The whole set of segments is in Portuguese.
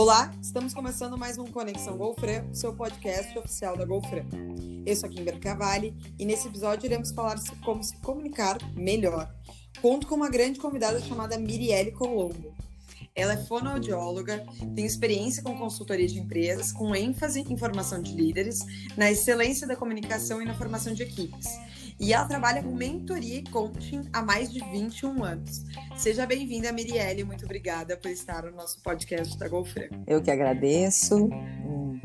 Olá, estamos começando mais um Conexão Golfran, seu podcast oficial da Golfran. Eu sou a Kimber Cavalli e nesse episódio iremos falar sobre como se comunicar melhor. Conto com uma grande convidada chamada Mirielle Colombo. Ela é fonoaudióloga, tem experiência com consultoria de empresas, com ênfase em formação de líderes, na excelência da comunicação e na formação de equipes. E ela trabalha com mentoria e coaching há mais de 21 anos. Seja bem-vinda, Mirielle. Muito obrigada por estar no nosso podcast da Golfran. Eu que agradeço. Um,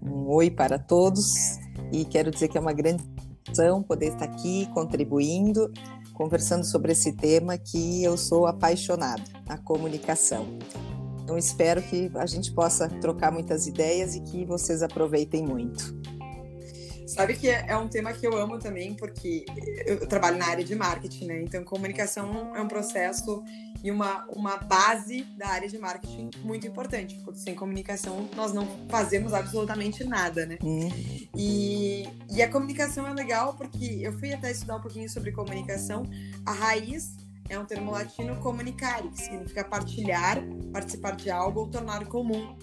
um oi para todos. E quero dizer que é uma grande satisfação poder estar aqui contribuindo, conversando sobre esse tema que eu sou apaixonada, a comunicação. Então espero que a gente possa trocar muitas ideias e que vocês aproveitem muito. Sabe que é um tema que eu amo também, porque eu trabalho na área de marketing, né? Então, comunicação é um processo e uma, uma base da área de marketing muito importante, porque sem comunicação nós não fazemos absolutamente nada, né? Uhum. E, e a comunicação é legal porque eu fui até estudar um pouquinho sobre comunicação. A raiz é um termo latino comunicare, que significa partilhar, participar de algo ou tornar comum.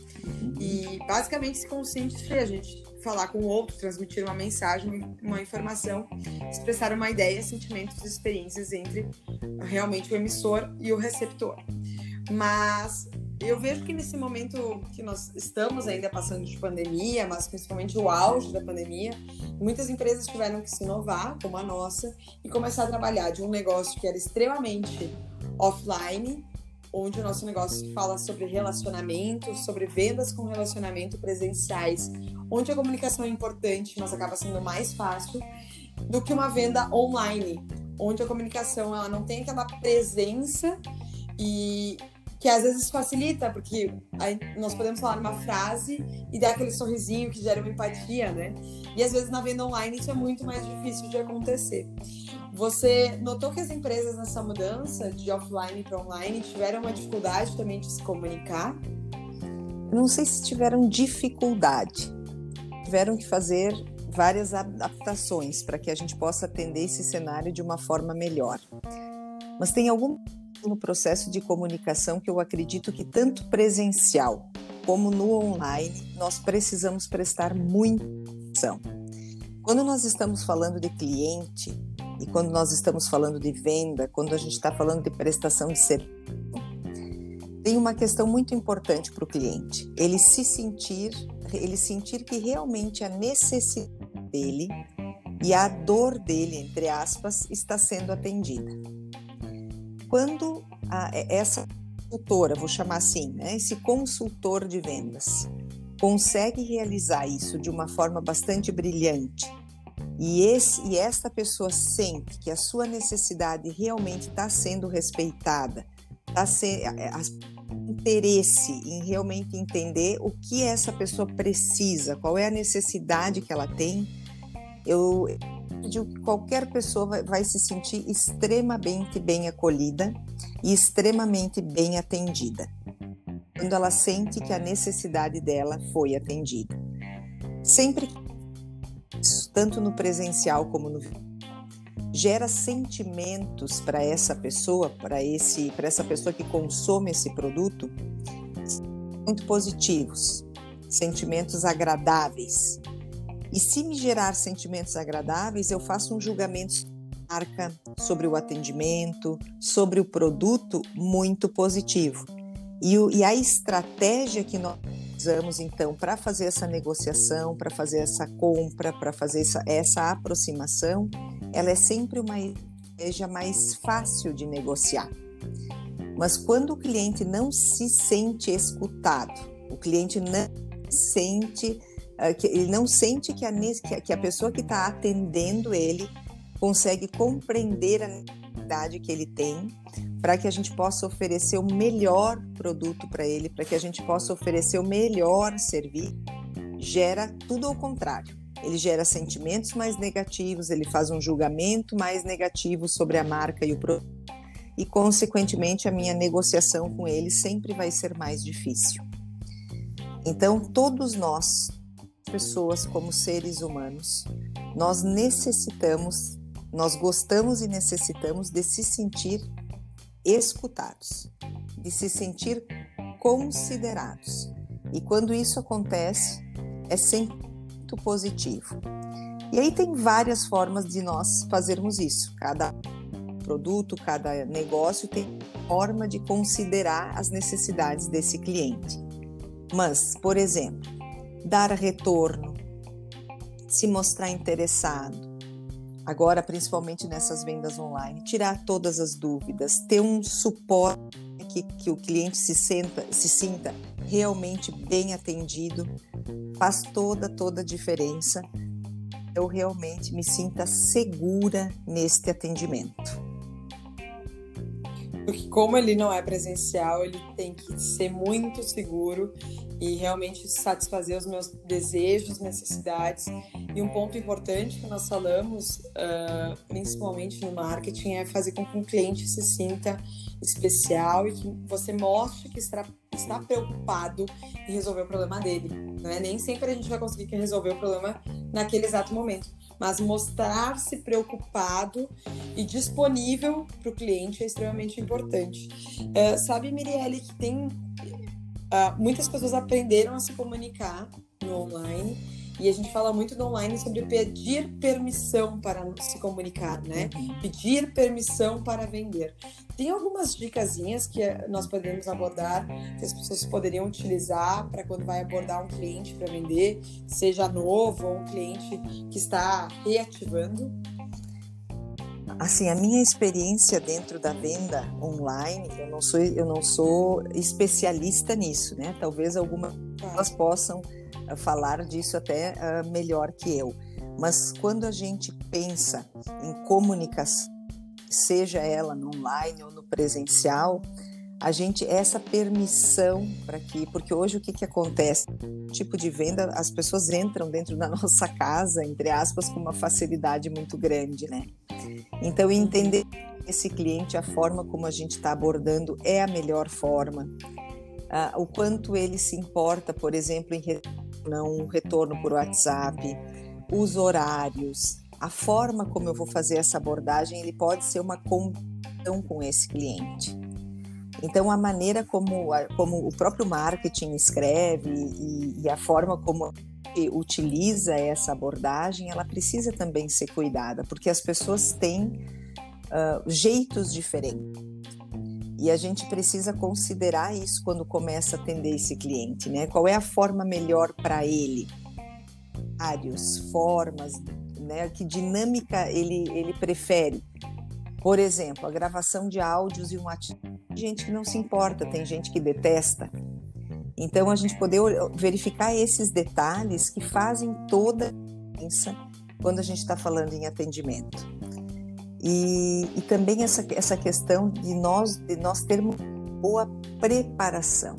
E basicamente se consiste a gente falar com o outro, transmitir uma mensagem, uma informação, expressar uma ideia, sentimentos, experiências entre realmente o emissor e o receptor. Mas eu vejo que nesse momento que nós estamos ainda passando de pandemia, mas principalmente o auge da pandemia, muitas empresas tiveram que se inovar, como a nossa, e começar a trabalhar de um negócio que era extremamente offline, onde o nosso negócio fala sobre relacionamento, sobre vendas com relacionamento presenciais, onde a comunicação é importante, mas acaba sendo mais fácil do que uma venda online, onde a comunicação ela não tem aquela presença e que às vezes facilita, porque nós podemos falar uma frase e dar aquele sorrisinho que gera uma empatia, né? E às vezes na venda online isso é muito mais difícil de acontecer. Você notou que as empresas nessa mudança de offline para online tiveram uma dificuldade também de se comunicar? Não sei se tiveram dificuldade. Tiveram que fazer várias adaptações para que a gente possa atender esse cenário de uma forma melhor. Mas tem algum no processo de comunicação que eu acredito que tanto presencial como no online nós precisamos prestar muita atenção. Quando nós estamos falando de cliente e quando nós estamos falando de venda, quando a gente está falando de prestação de serviço, tem uma questão muito importante para o cliente. Ele se sentir, ele sentir que realmente a necessidade dele e a dor dele, entre aspas, está sendo atendida. Quando a, essa consultora, vou chamar assim, né, esse consultor de vendas, consegue realizar isso de uma forma bastante brilhante e, esse, e esta pessoa sente que a sua necessidade realmente está sendo respeitada, está sendo interesse em realmente entender o que essa pessoa precisa, qual é a necessidade que ela tem, eu que qualquer pessoa vai, vai se sentir extremamente bem acolhida e extremamente bem atendida quando ela sente que a necessidade dela foi atendida. Sempre tanto no presencial como no gera sentimentos para essa pessoa, para esse, para essa pessoa que consome esse produto, muito positivos, sentimentos agradáveis. E se me gerar sentimentos agradáveis, eu faço um julgamento marca, sobre o atendimento, sobre o produto muito positivo. E, o, e a estratégia que nós usamos então para fazer essa negociação, para fazer essa compra, para fazer essa, essa aproximação, ela é sempre uma estratégia mais fácil de negociar. Mas quando o cliente não se sente escutado, o cliente não sente uh, que ele não sente que a, que a pessoa que está atendendo ele consegue compreender a necessidade que ele tem para que a gente possa oferecer o melhor produto para ele, para que a gente possa oferecer o melhor serviço, gera tudo ao contrário. Ele gera sentimentos mais negativos, ele faz um julgamento mais negativo sobre a marca e o produto, e consequentemente a minha negociação com ele sempre vai ser mais difícil. Então, todos nós, pessoas como seres humanos, nós necessitamos, nós gostamos e necessitamos de se sentir escutados, de se sentir considerados. E quando isso acontece, é sempre muito positivo. E aí tem várias formas de nós fazermos isso. Cada produto, cada negócio tem forma de considerar as necessidades desse cliente. Mas, por exemplo, dar retorno, se mostrar interessado, agora principalmente nessas vendas online, tirar todas as dúvidas, ter um suporte que, que o cliente se, senta, se sinta realmente bem atendido, faz toda, toda a diferença. Eu realmente me sinta segura neste atendimento. Porque como ele não é presencial, ele tem que ser muito seguro e realmente satisfazer os meus desejos, necessidades. E um ponto importante que nós falamos, uh, principalmente no marketing, é fazer com que o cliente se sinta especial e que você mostre que está, está preocupado em resolver o problema dele. Não é? Nem sempre a gente vai conseguir resolver o problema naquele exato momento, mas mostrar-se preocupado e disponível para o cliente é extremamente importante. Uh, sabe, Mirielle, que tem Uh, muitas pessoas aprenderam a se comunicar no online e a gente fala muito no online sobre pedir permissão para se comunicar, né? Uhum. Pedir permissão para vender. Tem algumas dicasinhas que nós podemos abordar, que as pessoas poderiam utilizar para quando vai abordar um cliente para vender, seja novo ou um cliente que está reativando? Assim, a minha experiência dentro da venda online, eu não sou, eu não sou especialista nisso, né? Talvez algumas pessoas possam uh, falar disso até uh, melhor que eu. Mas quando a gente pensa em comunicação, seja ela no online ou no presencial, a gente essa permissão para que, porque hoje o que que acontece? Tipo de venda, as pessoas entram dentro da nossa casa, entre aspas, com uma facilidade muito grande, né? Então, entender esse cliente, a forma como a gente está abordando é a melhor forma. Ah, o quanto ele se importa, por exemplo, em um retorno por WhatsApp, os horários, a forma como eu vou fazer essa abordagem, ele pode ser uma condição com esse cliente. Então, a maneira como, como o próprio marketing escreve e, e a forma como utiliza essa abordagem, ela precisa também ser cuidada, porque as pessoas têm uh, jeitos diferentes. E a gente precisa considerar isso quando começa a atender esse cliente, né? Qual é a forma melhor para ele? Vários, formas, né? Que dinâmica ele, ele prefere? Por exemplo, a gravação de áudios e um WhatsApp. Gente que não se importa, tem gente que detesta. Então, a gente poder verificar esses detalhes que fazem toda a diferença quando a gente está falando em atendimento. E, e, também essa, essa questão de nós, de nós termos boa preparação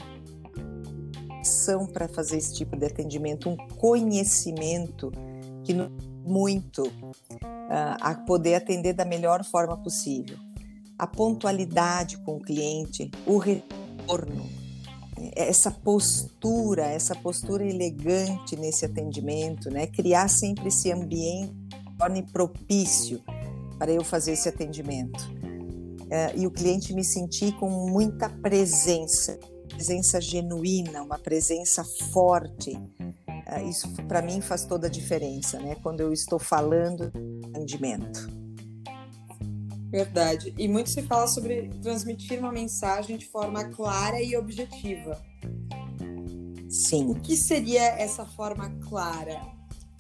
são para fazer esse tipo de atendimento, um conhecimento que nos muito uh, a poder atender da melhor forma possível. A pontualidade com o cliente, o retorno, essa postura, essa postura elegante nesse atendimento, né? Criar sempre esse ambiente que torne propício para eu fazer esse atendimento. Uh, e o cliente me sentir com muita presença, presença genuína, uma presença forte. Uh, isso para mim faz toda a diferença, né? Quando eu estou falando atendimento. Verdade. E muito se fala sobre transmitir uma mensagem de forma clara e objetiva. Sim. O que seria essa forma clara?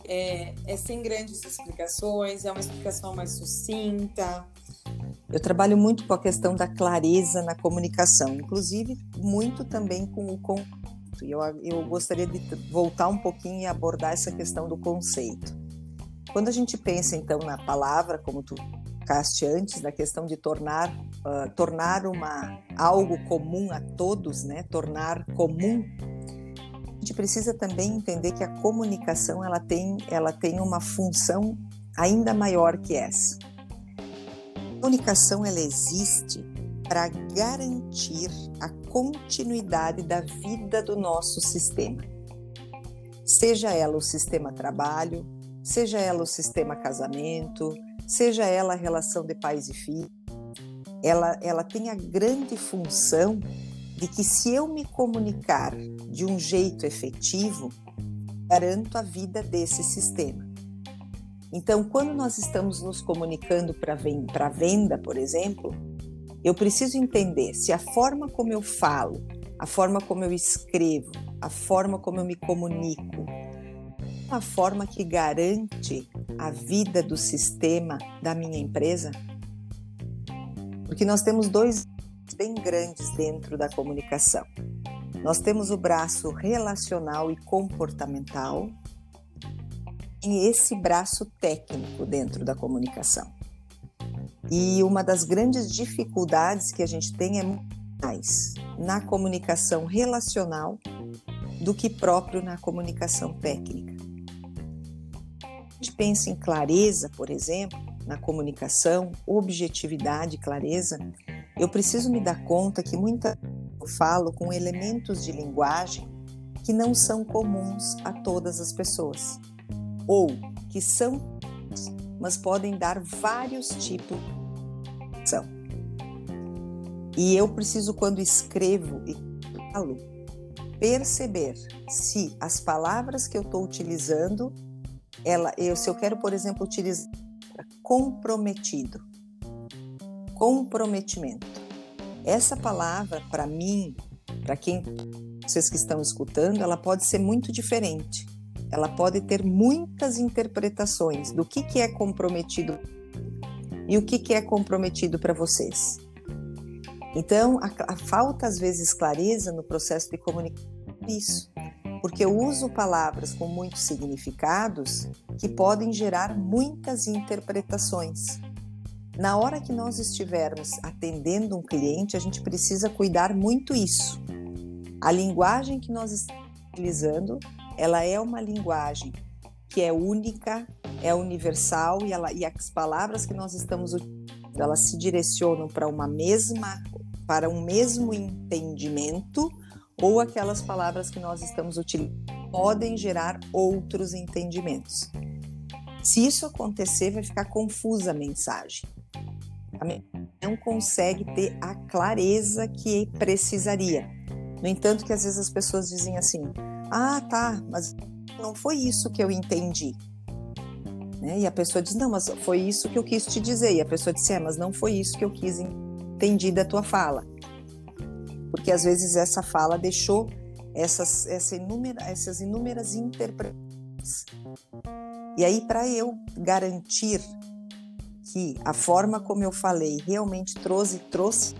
É, é sem grandes explicações? É uma explicação mais sucinta? Eu trabalho muito com a questão da clareza na comunicação, inclusive muito também com o conceito. Eu, eu gostaria de voltar um pouquinho e abordar essa questão do conceito. Quando a gente pensa então na palavra, como tu colocaste antes, da questão de tornar, uh, tornar uma, algo comum a todos, né? tornar comum, a gente precisa também entender que a comunicação ela tem, ela tem uma função ainda maior que essa. A comunicação ela existe para garantir a continuidade da vida do nosso sistema. Seja ela o sistema trabalho, seja ela o sistema casamento, seja ela a relação de pais e filhos, ela, ela tem a grande função de que se eu me comunicar de um jeito efetivo, garanto a vida desse sistema. Então, quando nós estamos nos comunicando para venda, por exemplo, eu preciso entender se a forma como eu falo, a forma como eu escrevo, a forma como eu me comunico, é a forma que garante a vida do sistema da minha empresa? Porque nós temos dois bem grandes dentro da comunicação. Nós temos o braço relacional e comportamental e esse braço técnico dentro da comunicação. E uma das grandes dificuldades que a gente tem é mais na comunicação relacional do que próprio na comunicação técnica. A gente pensa em clareza, por exemplo, na comunicação, objetividade, clareza, eu preciso me dar conta que muita eu falo com elementos de linguagem que não são comuns a todas as pessoas, ou que são, mas podem dar vários tipos são. E eu preciso, quando escrevo e falo, perceber se as palavras que eu estou utilizando, ela, eu, se eu quero, por exemplo, utilizar comprometido, comprometimento. Essa palavra, para mim, para quem vocês que estão escutando, ela pode ser muito diferente. Ela pode ter muitas interpretações do que, que é comprometido e o que, que é comprometido para vocês. Então, a, a, falta às vezes clareza no processo de comunicação é isso, porque eu uso palavras com muitos significados que podem gerar muitas interpretações. Na hora que nós estivermos atendendo um cliente, a gente precisa cuidar muito isso. A linguagem que nós estamos utilizando, ela é uma linguagem que é única, é universal e, ela, e as palavras que nós estamos utilizando, elas se direcionam para uma mesma, para um mesmo entendimento ou aquelas palavras que nós estamos utilizando podem gerar outros entendimentos. Se isso acontecer, vai ficar confusa a mensagem. Não consegue ter a clareza que precisaria. No entanto, que às vezes as pessoas dizem assim: "Ah, tá, mas não foi isso que eu entendi". Né? E a pessoa diz: Não, mas foi isso que eu quis te dizer. E a pessoa disse: É, mas não foi isso que eu quis entender da tua fala. Porque às vezes essa fala deixou essas, essa inúmera, essas inúmeras interpretações. E aí, para eu garantir que a forma como eu falei realmente trouxe, trouxe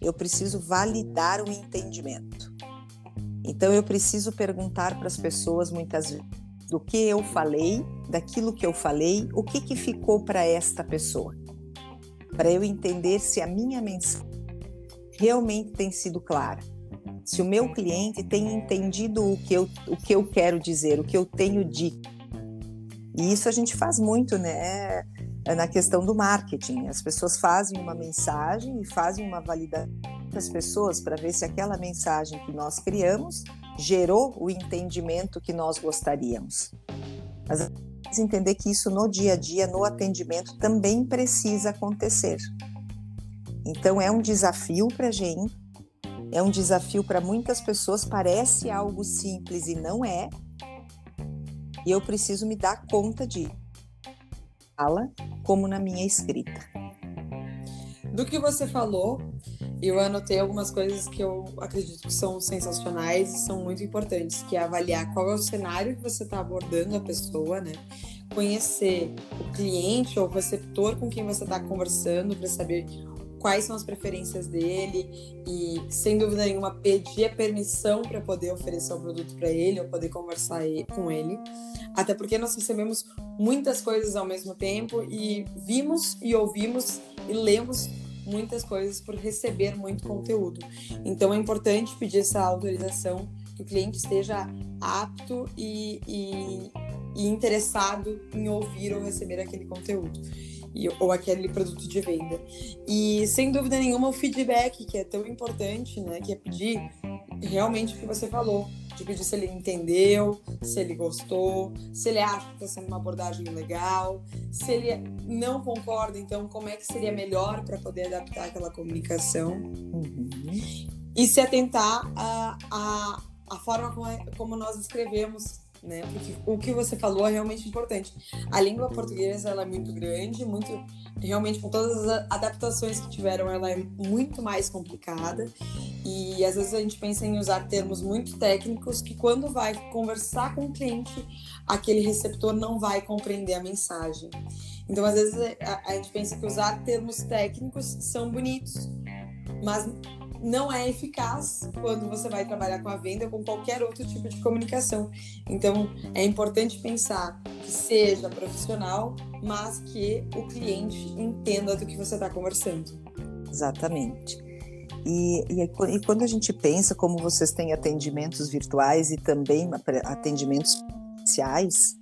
eu preciso validar o entendimento. Então, eu preciso perguntar para as pessoas muitas vezes do que eu falei, daquilo que eu falei, o que, que ficou para esta pessoa. Para eu entender se a minha mensagem realmente tem sido clara. Se o meu cliente tem entendido o que eu, o que eu quero dizer, o que eu tenho dito. E isso a gente faz muito, né? É na questão do marketing. As pessoas fazem uma mensagem e fazem uma validação das pessoas para ver se aquela mensagem que nós criamos gerou o entendimento que nós gostaríamos. Mas entender que isso no dia a dia, no atendimento, também precisa acontecer. Então é um desafio para a gente, é um desafio para muitas pessoas, parece algo simples e não é. E eu preciso me dar conta de fala como na minha escrita. Do que você falou, eu anotei algumas coisas que eu acredito que são sensacionais e são muito importantes, que é avaliar qual é o cenário que você está abordando a pessoa, né? Conhecer o cliente ou o receptor com quem você está conversando para saber quais são as preferências dele e, sem dúvida nenhuma, pedir a permissão para poder oferecer o produto para ele ou poder conversar com ele. Até porque nós recebemos muitas coisas ao mesmo tempo e vimos e ouvimos e lemos muitas coisas por receber muito conteúdo. Então é importante pedir essa autorização que o cliente esteja apto e, e, e interessado em ouvir ou receber aquele conteúdo. E, ou aquele produto de venda. E sem dúvida nenhuma o feedback, que é tão importante, né? Que é pedir realmente o que você falou, de pedir se ele entendeu, se ele gostou, se ele acha que está sendo uma abordagem legal, se ele não concorda, então como é que seria melhor para poder adaptar aquela comunicação. Uhum. E se atentar a, a, a forma como, é, como nós escrevemos né? Porque o que você falou é realmente importante. A língua portuguesa ela é muito grande, muito realmente com todas as adaptações que tiveram, ela é muito mais complicada. E às vezes a gente pensa em usar termos muito técnicos que quando vai conversar com o cliente, aquele receptor não vai compreender a mensagem. Então às vezes a, a gente pensa que usar termos técnicos são bonitos, mas não é eficaz quando você vai trabalhar com a venda ou com qualquer outro tipo de comunicação. Então, é importante pensar que seja profissional, mas que o cliente entenda do que você está conversando. Exatamente. E, e, e, quando a gente pensa como vocês têm atendimentos virtuais e também atendimentos presenciais,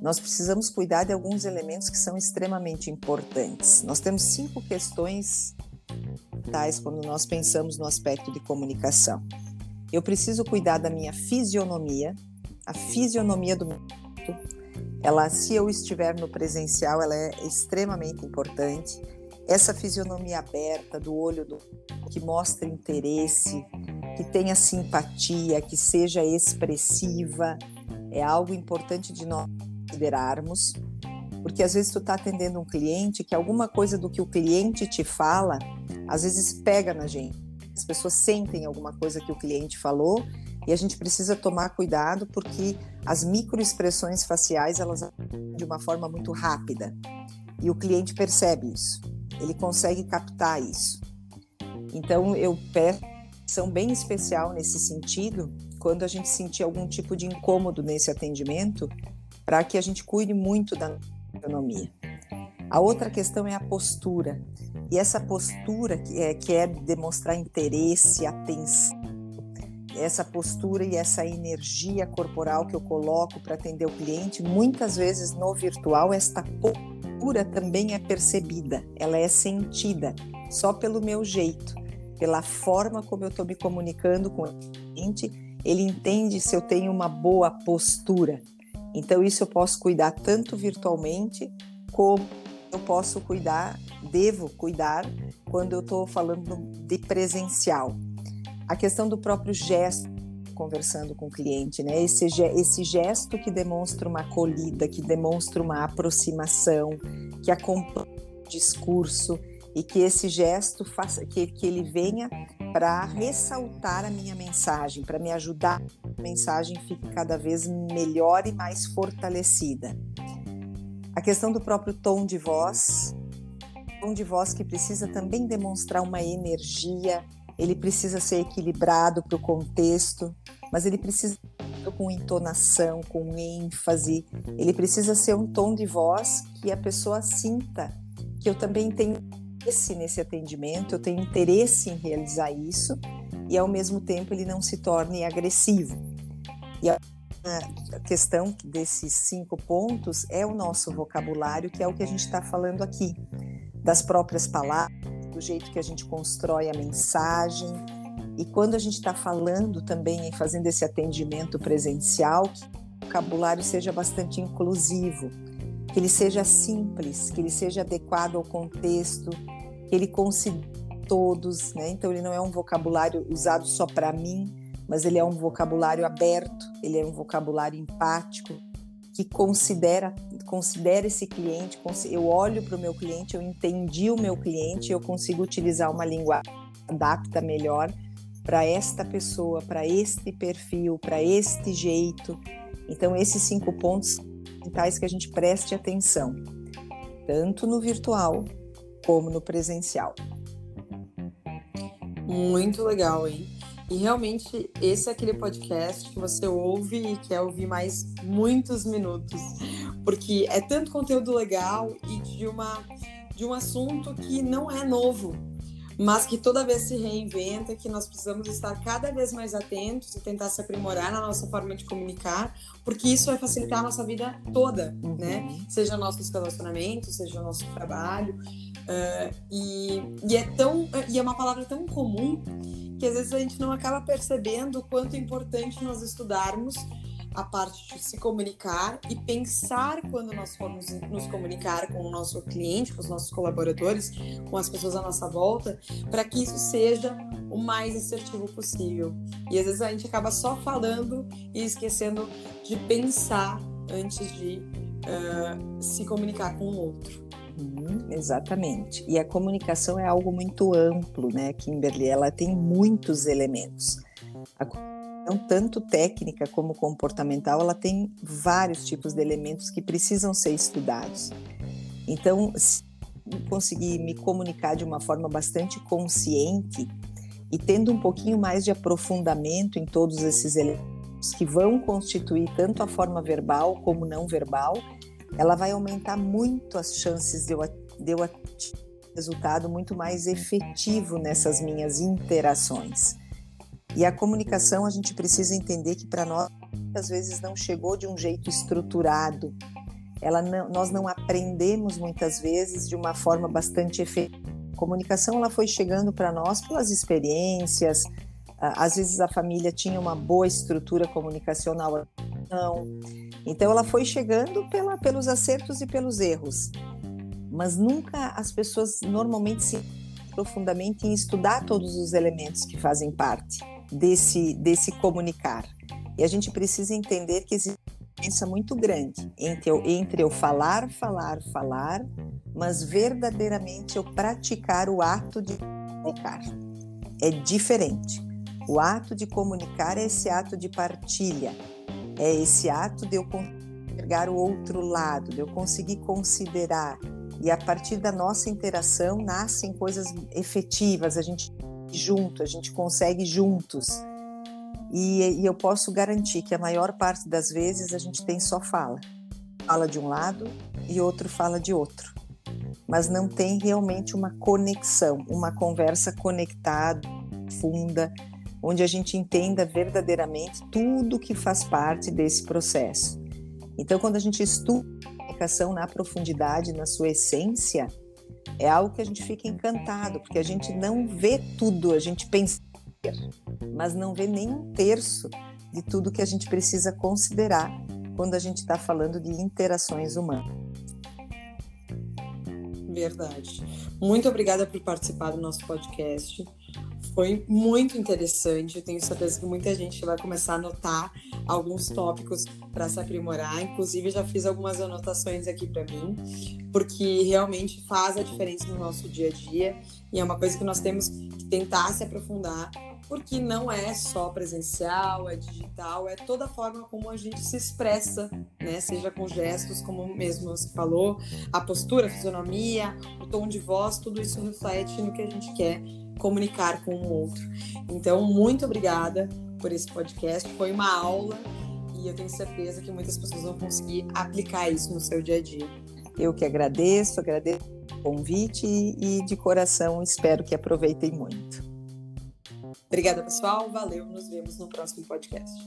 nós precisamos cuidar de alguns elementos que são extremamente importantes. Nós temos cinco questões fundamentais quando nós pensamos no aspecto de comunicação. Eu preciso cuidar da minha fisionomia, a fisionomia do meu ela, se eu estiver no presencial, ela é extremamente importante. Essa fisionomia aberta do olho do que mostra interesse, que tenha simpatia, que seja expressiva, é algo importante de nós considerarmos, porque às vezes tu está atendendo um cliente que alguma coisa do que o cliente te fala às vezes pega na gente. As pessoas sentem alguma coisa que o cliente falou e a gente precisa tomar cuidado porque as microexpressões faciais elas de uma forma muito rápida e o cliente percebe isso. Ele consegue captar isso. Então eu peço atenção bem especial nesse sentido quando a gente sentir algum tipo de incômodo nesse atendimento para que a gente cuide muito da economia. A outra questão é a postura. E essa postura que é, que é demonstrar interesse, atenção, essa postura e essa energia corporal que eu coloco para atender o cliente, muitas vezes no virtual, esta postura também é percebida, ela é sentida só pelo meu jeito, pela forma como eu estou me comunicando com o cliente, ele entende se eu tenho uma boa postura. Então, isso eu posso cuidar tanto virtualmente como eu posso cuidar, devo cuidar quando eu estou falando de presencial. A questão do próprio gesto, conversando com o cliente, né? Esse, esse gesto que demonstra uma acolhida, que demonstra uma aproximação, que acompanha o discurso e que esse gesto faça que, que ele venha para ressaltar a minha mensagem, para me ajudar a mensagem fique cada vez melhor e mais fortalecida. A questão do próprio tom de voz, tom de voz que precisa também demonstrar uma energia, ele precisa ser equilibrado para o contexto, mas ele precisa com entonação, com ênfase, ele precisa ser um tom de voz que a pessoa sinta que eu também tenho interesse nesse atendimento, eu tenho interesse em realizar isso e ao mesmo tempo ele não se torne agressivo. E a questão desses cinco pontos é o nosso vocabulário, que é o que a gente está falando aqui, das próprias palavras, do jeito que a gente constrói a mensagem. E quando a gente está falando também e fazendo esse atendimento presencial, que o vocabulário seja bastante inclusivo, que ele seja simples, que ele seja adequado ao contexto, que ele considere todos, né? Então ele não é um vocabulário usado só para mim, mas ele é um vocabulário aberto, ele é um vocabulário empático, que considera, considera esse cliente, eu olho para o meu cliente, eu entendi o meu cliente, eu consigo utilizar uma linguagem adapta melhor para esta pessoa, para este perfil, para este jeito. Então, esses cinco pontos fundamentais que a gente preste atenção, tanto no virtual como no presencial. Muito legal, hein? E realmente esse é aquele podcast que você ouve e quer ouvir mais muitos minutos, porque é tanto conteúdo legal e de uma de um assunto que não é novo, mas que toda vez se reinventa, que nós precisamos estar cada vez mais atentos e tentar se aprimorar na nossa forma de comunicar, porque isso vai facilitar a nossa vida toda, uhum. né? Seja nossos relacionamentos, seja o nosso trabalho. Uh, e, e, é tão e é uma palavra tão comum que às vezes a gente não acaba percebendo o quanto é importante nós estudarmos a parte de se comunicar e pensar quando nós formos nos comunicar com o nosso cliente, com os nossos colaboradores, com as pessoas à nossa volta, para que isso seja o mais assertivo possível. E às vezes a gente acaba só falando e esquecendo de pensar antes de uh, se comunicar com o outro. Uhum, exatamente. E a comunicação é algo muito amplo, né, Kimberly? Ela tem muitos elementos. A tanto técnica como comportamental, ela tem vários tipos de elementos que precisam ser estudados. Então, se conseguir me comunicar de uma forma bastante consciente e tendo um pouquinho mais de aprofundamento em todos esses elementos que vão constituir tanto a forma verbal como não verbal, ela vai aumentar muito as chances de eu, de eu resultado muito mais efetivo nessas minhas interações. E a comunicação, a gente precisa entender que para nós, às vezes, não chegou de um jeito estruturado. Ela não, nós não aprendemos muitas vezes de uma forma bastante efetiva. A comunicação ela foi chegando para nós pelas experiências. Às vezes a família tinha uma boa estrutura comunicacional, não. Então ela foi chegando pela, pelos acertos e pelos erros. Mas nunca as pessoas normalmente se profundamente em estudar todos os elementos que fazem parte desse, desse comunicar. E a gente precisa entender que existe uma diferença muito grande entre eu, entre eu falar, falar, falar, mas verdadeiramente eu praticar o ato de comunicar. É diferente. O ato de comunicar é esse ato de partilha, é esse ato de eu enxergar o outro lado, de eu conseguir considerar. E a partir da nossa interação nascem coisas efetivas, a gente junto, a gente consegue juntos. E, e, eu posso garantir que a maior parte das vezes a gente tem só fala. Fala de um lado e outro fala de outro. Mas não tem realmente uma conexão, uma conversa conectada, funda, onde a gente entenda verdadeiramente tudo que faz parte desse processo. Então, quando a gente estuda a comunicação na profundidade, na sua essência, é algo que a gente fica encantado, porque a gente não vê tudo, a gente pensa, mas não vê nem um terço de tudo que a gente precisa considerar quando a gente está falando de interações humanas. Verdade. Muito obrigada por participar do nosso podcast. Foi muito interessante. Eu tenho certeza que muita gente vai começar a anotar alguns tópicos para se aprimorar. Inclusive, já fiz algumas anotações aqui para mim, porque realmente faz a diferença no nosso dia a dia e é uma coisa que nós temos que tentar se aprofundar, porque não é só presencial, é digital, é toda a forma como a gente se expressa, né? Seja com gestos, como mesmo você falou, a postura, a fisionomia, o tom de voz, tudo isso reflete no que a gente quer comunicar com o outro. Então, muito obrigada por esse podcast. Foi uma aula e eu tenho certeza que muitas pessoas vão conseguir aplicar isso no seu dia a dia. Eu que agradeço, agradeço o convite e de coração espero que aproveitem muito. Obrigada, pessoal. Valeu. Nos vemos no próximo podcast.